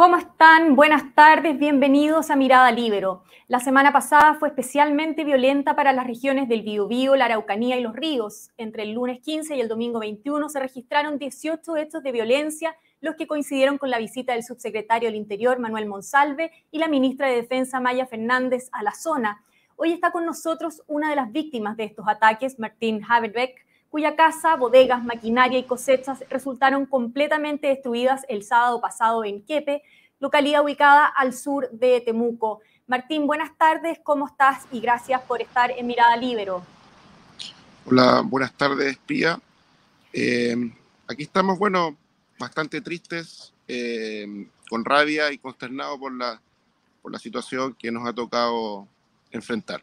¿Cómo están? Buenas tardes, bienvenidos a Mirada Libero. La semana pasada fue especialmente violenta para las regiones del Biobío, la Araucanía y los ríos. Entre el lunes 15 y el domingo 21 se registraron 18 hechos de violencia, los que coincidieron con la visita del subsecretario del Interior, Manuel Monsalve, y la ministra de Defensa, Maya Fernández, a la zona. Hoy está con nosotros una de las víctimas de estos ataques, Martín Haberbeck, cuya casa, bodegas, maquinaria y cosechas resultaron completamente destruidas el sábado pasado en Quepe, localidad ubicada al sur de Temuco. Martín, buenas tardes, ¿cómo estás? Y gracias por estar en Mirada Libero. Hola, buenas tardes, Pía. Eh, aquí estamos, bueno, bastante tristes, eh, con rabia y consternados por la, por la situación que nos ha tocado enfrentar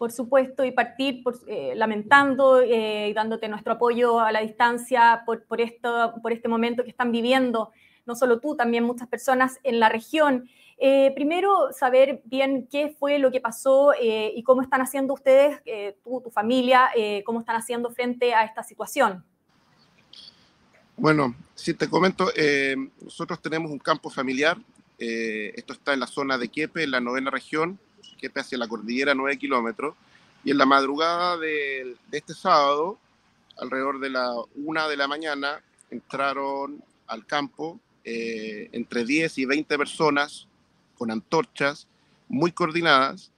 por supuesto, y partir por, eh, lamentando eh, y dándote nuestro apoyo a la distancia por, por, esto, por este momento que están viviendo, no solo tú, también muchas personas en la región. Eh, primero, saber bien qué fue lo que pasó y cómo están haciendo ustedes, tú, tu familia, cómo están haciendo frente a esta situación. Bueno, si te comento, nosotros tenemos un campo familiar, esto está en la zona de Quiepe, en la novena región, que hacia la cordillera 9 kilómetros. Y en la madrugada de, este sábado, alrededor de la una de la mañana, entraron al campo eh, entre 10 y 20 personas con antorchas muy coordinadas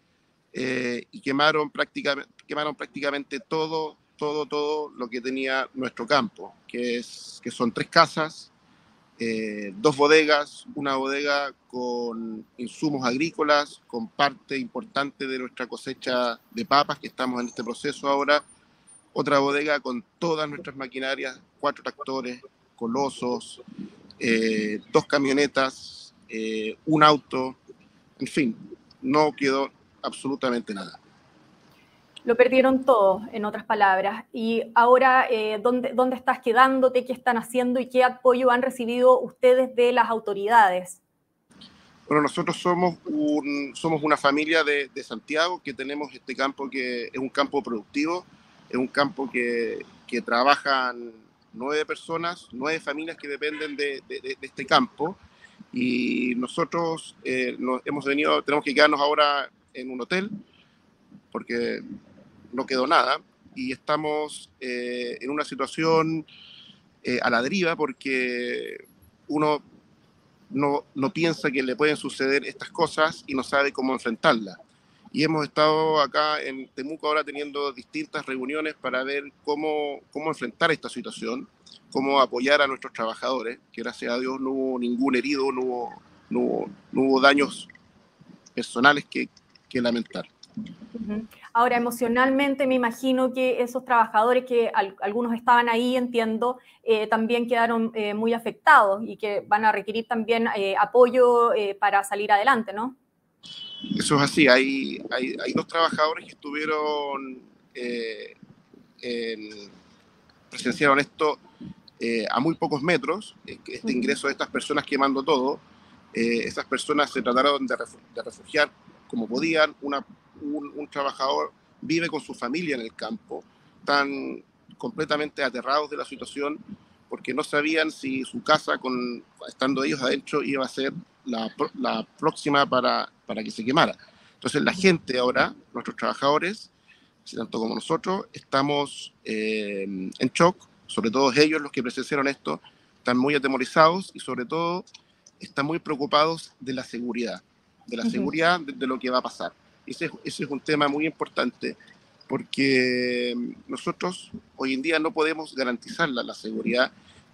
eh, y quemaron prácticamente, quemaron prácticamente todo, todo, todo lo que tenía nuestro campo, que, es, que son tres casas, eh, dos bodegas, una bodega con insumos agrícolas, con parte importante de nuestra cosecha de papas, que estamos en este proceso ahora, otra bodega con todas nuestras maquinarias, cuatro tractores, colosos, eh, dos camionetas, eh, un auto, en fin, no quedó absolutamente nada lo perdieron todo, en otras palabras. Y ahora, eh, ¿dónde, ¿dónde, estás quedándote? ¿Qué están haciendo y qué apoyo han recibido ustedes de las autoridades? Bueno, nosotros somos, un, somos una familia de, de, Santiago que tenemos este campo que es un campo productivo, es un campo que, que trabajan nueve personas, nueve familias que dependen de, de este campo. Y nosotros eh, nos hemos venido, tenemos que quedarnos ahora en un hotel porque no quedó nada y estamos eh, en una situación eh, a la deriva porque uno no, no, piensa que le pueden suceder estas cosas y no sabe cómo enfrentarlas. Y hemos estado acá en Temuco ahora teniendo distintas reuniones para ver cómo, cómo enfrentar esta situación, cómo apoyar a nuestros trabajadores, que gracias a Dios no hubo ningún herido, no hubo, no, hubo daños personales que lamentar. Ahora, emocionalmente me imagino que esos trabajadores que algunos estaban ahí, entiendo, eh, también quedaron eh, muy afectados y que van a requerir también eh, apoyo para salir adelante, ¿no? Eso es así. Hay, hay, hay dos trabajadores que estuvieron, en, presenciaron esto a muy pocos metros, este ingreso de estas personas quemando todo. estas personas se trataron de refugiar como podían, una un, trabajador vive con su familia en el campo, están completamente aterrados de la situación porque no sabían si su casa, con, estando ellos adentro, iba a ser la, la próxima para, para que se quemara. Entonces la gente ahora, nuestros trabajadores, tanto como nosotros, estamos eh, en shock, sobre todo ellos los que presenciaron esto, están muy atemorizados y sobre todo están muy preocupados de la seguridad, de la seguridad de, lo que va a pasar. Ese, es un tema muy importante porque nosotros hoy en día no podemos garantizar la, seguridad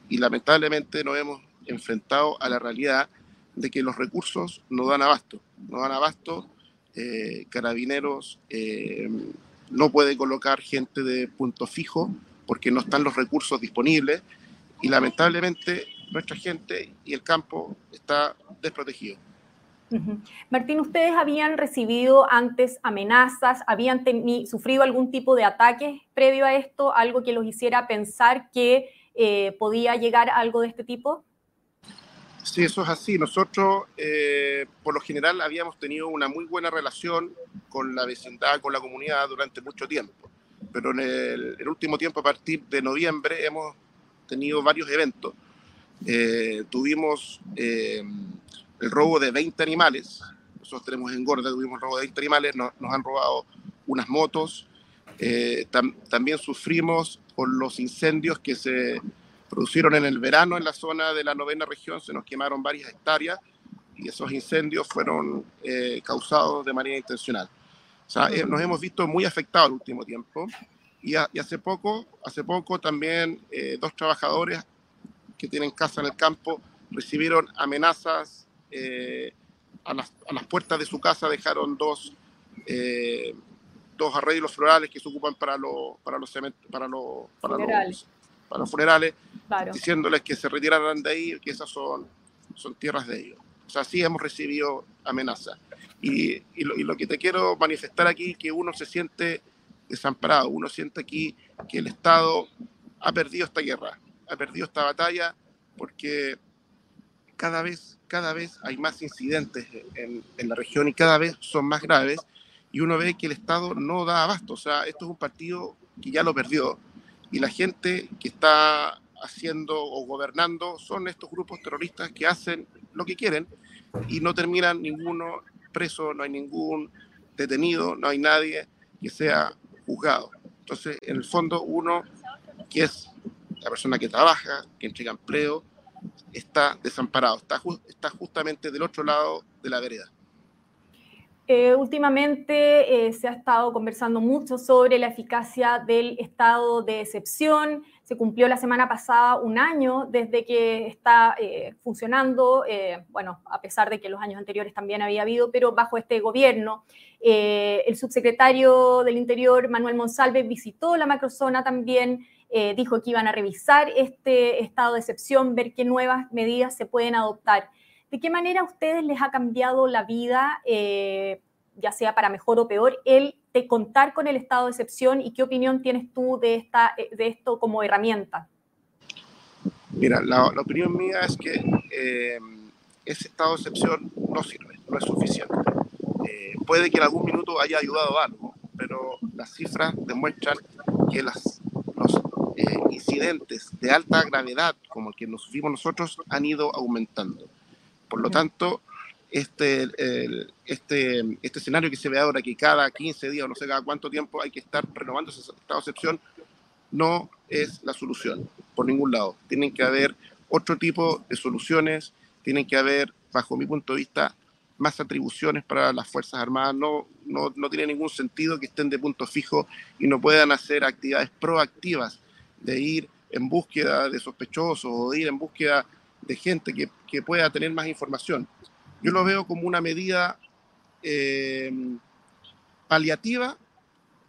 y lamentablemente nos hemos enfrentado a la realidad de que los recursos no dan abasto, no dan abasto, eh, carabineros eh, no puede colocar gente de punto fijo porque no están los recursos disponibles y lamentablemente nuestra gente y el campo está desprotegido. Martín, ¿ustedes habían recibido antes amenazas? ¿Habían sufrido algún tipo de ataque previo a esto? ¿Algo que los hiciera pensar que eh, podía llegar algo de este tipo? Sí, eso es así. Nosotros, eh, por lo general, habíamos tenido una muy buena relación con la vecindad, con la comunidad durante mucho tiempo. Pero en el, último tiempo, a partir de noviembre, hemos tenido varios eventos. Eh, tuvimos el robo de 20 animales. Nosotros tenemos engorda, tuvimos robo de 20 animales, nos, han robado unas motos. Eh, también sufrimos por los incendios que se produjeron en el verano en la zona de la novena región, se nos quemaron varias hectáreas y esos incendios fueron eh, causados de manera intencional. O sea, eh, nos hemos visto muy afectados el último tiempo y, hace poco, hace poco también dos trabajadores que tienen casa en el campo recibieron amenazas eh, a, las, a, las, puertas de su casa, dejaron dos, eh, dos arreglos florales que se ocupan para, los para, los, para, los, para, los, para los funerales, diciéndoles que se retiraran de ahí, que esas son, son tierras de ellos. O sea, sí hemos recibido amenazas. Y, y, lo, y lo que te quiero manifestar aquí es que uno se siente desamparado, uno siente aquí que el Estado ha perdido esta guerra, ha perdido esta batalla porque cada vez, cada vez hay más incidentes en, en, la región y cada vez son más graves y uno ve que el Estado no da abasto. O sea, esto es un partido que ya lo perdió y la gente que está haciendo o gobernando son estos grupos terroristas que hacen lo que quieren y no terminan ninguno preso, no hay ningún detenido, no hay nadie que sea juzgado. Entonces, en el fondo, uno que es la persona que trabaja, que entrega empleo, está desamparado, está, está justamente del otro lado de la vereda. Eh, últimamente eh, se ha estado conversando mucho sobre la eficacia del estado de excepción. Se cumplió la semana pasada un año desde que está eh, funcionando, bueno, a pesar de que los años anteriores también había habido, pero bajo este gobierno. el subsecretario del Interior, Manuel Monsalve, visitó la macrozona también eh, dijo que iban a revisar este estado de excepción, ver qué nuevas medidas se pueden adoptar. ¿De qué manera a ustedes les ha cambiado la vida, eh, ya sea para mejor o peor, el de contar con el estado de excepción y qué opinión tienes tú de, esta, de esto como herramienta? Mira, la, opinión mía es que eh, ese estado de excepción no sirve, no es suficiente. puede que en algún minuto haya ayudado algo, pero las cifras demuestran que las eh, incidentes de alta gravedad como el que nos sufrimos nosotros han ido aumentando. Por lo tanto, este, este, este escenario que se ve ahora, que cada 15 días o no sé cada cuánto tiempo hay que estar renovando ese estado de excepción, no es la solución por ningún lado. Tienen que haber otro tipo de soluciones, tienen que haber, bajo mi punto de vista, más atribuciones para las Fuerzas Armadas. No, no, no tiene ningún sentido que estén de punto fijo y no puedan hacer actividades proactivas de ir en búsqueda de sospechosos o de ir en búsqueda de gente que, que pueda tener más información. Yo lo veo como una medida eh, paliativa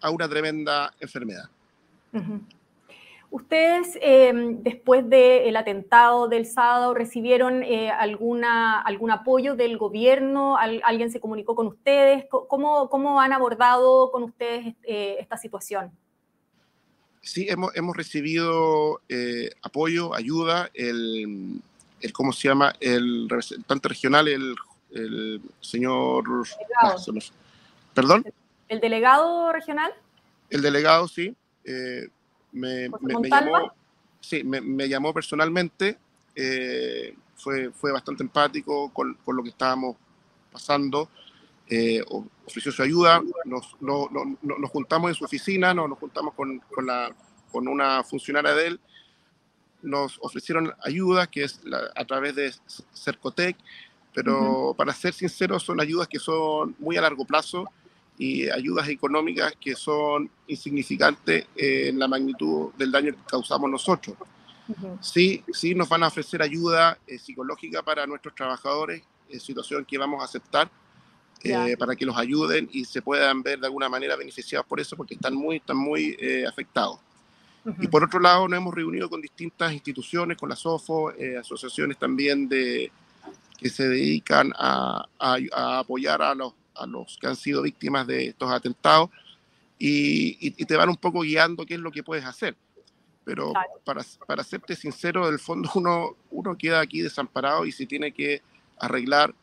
a una tremenda enfermedad. ¿Ustedes, eh, después del atentado del sábado, recibieron eh, alguna, algún apoyo del gobierno? ¿Alguien se comunicó con ustedes? ¿Cómo, cómo han abordado con ustedes esta situación? Sí, hemos, hemos recibido eh, apoyo, ayuda, el, el, ¿cómo se llama? El representante regional, el, el señor... Ah, ¿Perdón? ¿El delegado regional? El delegado, sí. Eh, me, me, llamó, sí, me, llamó personalmente. Eh, fue, fue bastante empático con, con, lo que estábamos pasando. Eh, ofreció su ayuda, nos, nos, juntamos en su oficina, nos, nos juntamos con, con, la, con, una funcionaria de él, nos ofrecieron ayuda, que es a través de Cercotec, pero para ser sinceros son ayudas que son muy a largo plazo y ayudas económicas que son insignificantes en la magnitud del daño que causamos nosotros. Sí, sí nos van a ofrecer ayuda eh, psicológica para nuestros trabajadores, en situación que vamos a aceptar, eh, para que los ayuden y se puedan ver de alguna manera beneficiados por eso, porque están muy, están muy eh, afectados. Y por otro lado, nos hemos reunido con distintas instituciones, con la SOFO, eh, asociaciones también de, que se dedican a, a, apoyar a los, a los que han sido víctimas de estos atentados y, y, te van un poco guiando qué es lo que puedes hacer. Pero para, para serte sincero, del fondo uno, uno queda aquí desamparado y se tiene que arreglar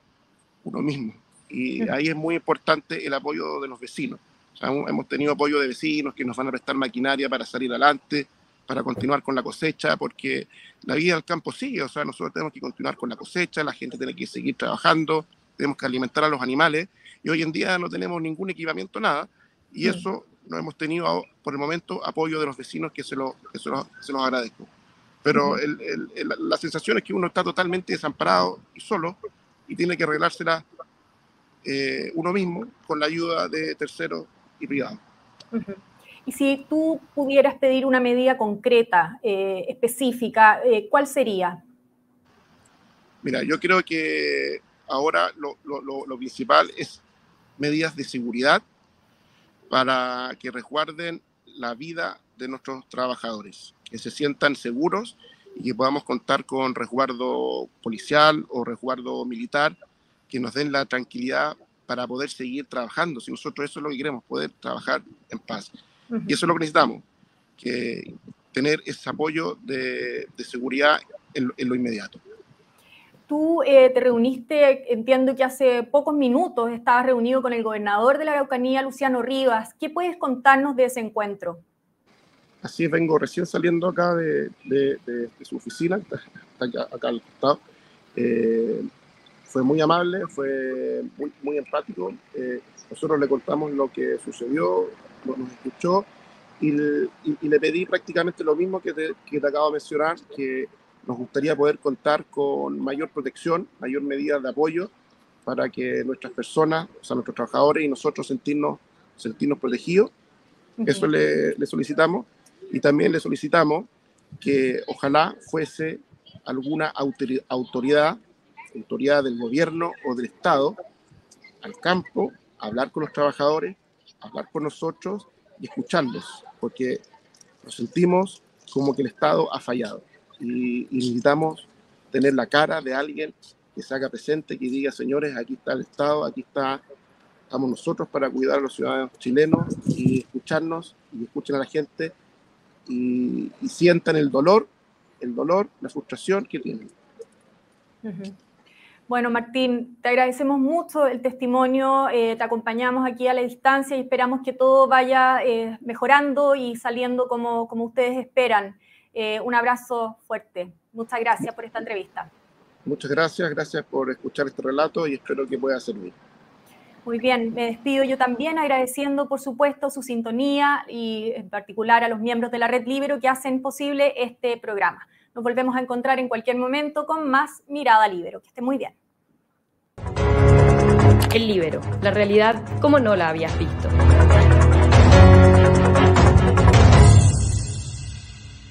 uno mismo. Y ahí es muy importante el apoyo de los vecinos. hemos tenido apoyo de vecinos que nos van a prestar maquinaria para salir adelante, para continuar con la cosecha, porque la vida del campo sigue, o sea, nosotros tenemos que continuar con la cosecha, la gente tiene que seguir trabajando, tenemos que alimentar a los animales, y hoy en día no tenemos ningún equipamiento, nada, y mm. eso no hemos tenido por el momento apoyo de los vecinos, que se, lo, que se, los, se los agradezco. Pero el, el, la sensación es que uno está totalmente desamparado y solo, y tiene que arreglársela eh, uno mismo con la ayuda de terceros y privados. Y si tú pudieras pedir una medida concreta, eh, específica, eh, ¿cuál sería? Mira, yo creo que ahora lo, lo, principal es medidas de seguridad para que resguarden la vida de nuestros trabajadores, que se sientan seguros y que podamos contar con resguardo policial o resguardo militar que nos den la tranquilidad para poder seguir trabajando. Si nosotros eso es lo que queremos, poder trabajar en paz. Y eso es lo que necesitamos, que tener ese apoyo de, seguridad en, lo inmediato. Tú eh, te reuniste, entiendo que hace pocos minutos estabas reunido con el gobernador de la Araucanía, Luciano Rivas. ¿Qué puedes contarnos de ese encuentro? Así es, vengo recién saliendo acá de, su oficina, está acá, al costado. Eh, fue muy amable, fue muy, muy empático. Eh, nosotros le contamos lo que sucedió, nos escuchó y, le pedí prácticamente lo mismo que te, que te acabo de mencionar, que nos gustaría poder contar con mayor protección, mayor medida de apoyo para que nuestras personas, o sea, nuestros trabajadores y nosotros sentirnos, sentirnos protegidos. Eso le, le, solicitamos y también le solicitamos que ojalá fuese alguna autoridad, autoridad del gobierno o del Estado al campo, hablar con los trabajadores hablar con nosotros y escucharlos, porque nos sentimos como que el Estado ha fallado y, necesitamos tener la cara de alguien que se haga presente, que diga, señores, aquí está el Estado, aquí está, estamos nosotros para cuidar a los ciudadanos chilenos y escucharnos y escuchen a la gente y, sientan el dolor, el dolor, la frustración que tienen. Bueno, Martín, te agradecemos mucho el testimonio, eh, te acompañamos aquí a la distancia y esperamos que todo vaya eh, mejorando y saliendo como, como ustedes esperan. Eh, un abrazo fuerte. Muchas gracias por esta entrevista. Muchas gracias, gracias por escuchar este relato y espero que pueda servir. Muy bien, me despido yo también agradeciendo, por supuesto, su sintonía y en particular a los miembros de la Red Libero que hacen posible este programa. Nos volvemos a encontrar en cualquier momento con más Mirada Libero. Que esté muy bien. El Libero, la realidad como no la habías visto.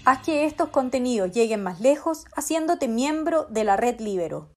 Haz que estos contenidos lleguen más lejos haciéndote miembro de la red Libero.